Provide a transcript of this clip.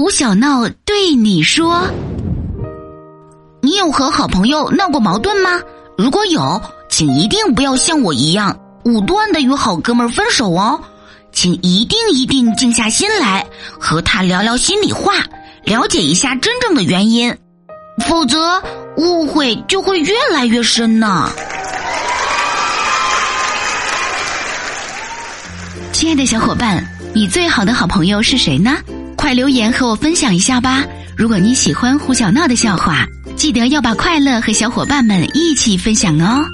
胡小闹对你说：“你有和好朋友闹过矛盾吗？如果有，请一定不要像我一样武断的与好哥们分手哦，请一定一定静下心来和他聊聊心里话，了解一下真正的原因，否则误会就会越来越深呢。”亲爱的小伙伴，你最好的好朋友是谁呢？快留言和我分享一下吧！如果你喜欢胡小闹的笑话，记得要把快乐和小伙伴们一起分享哦。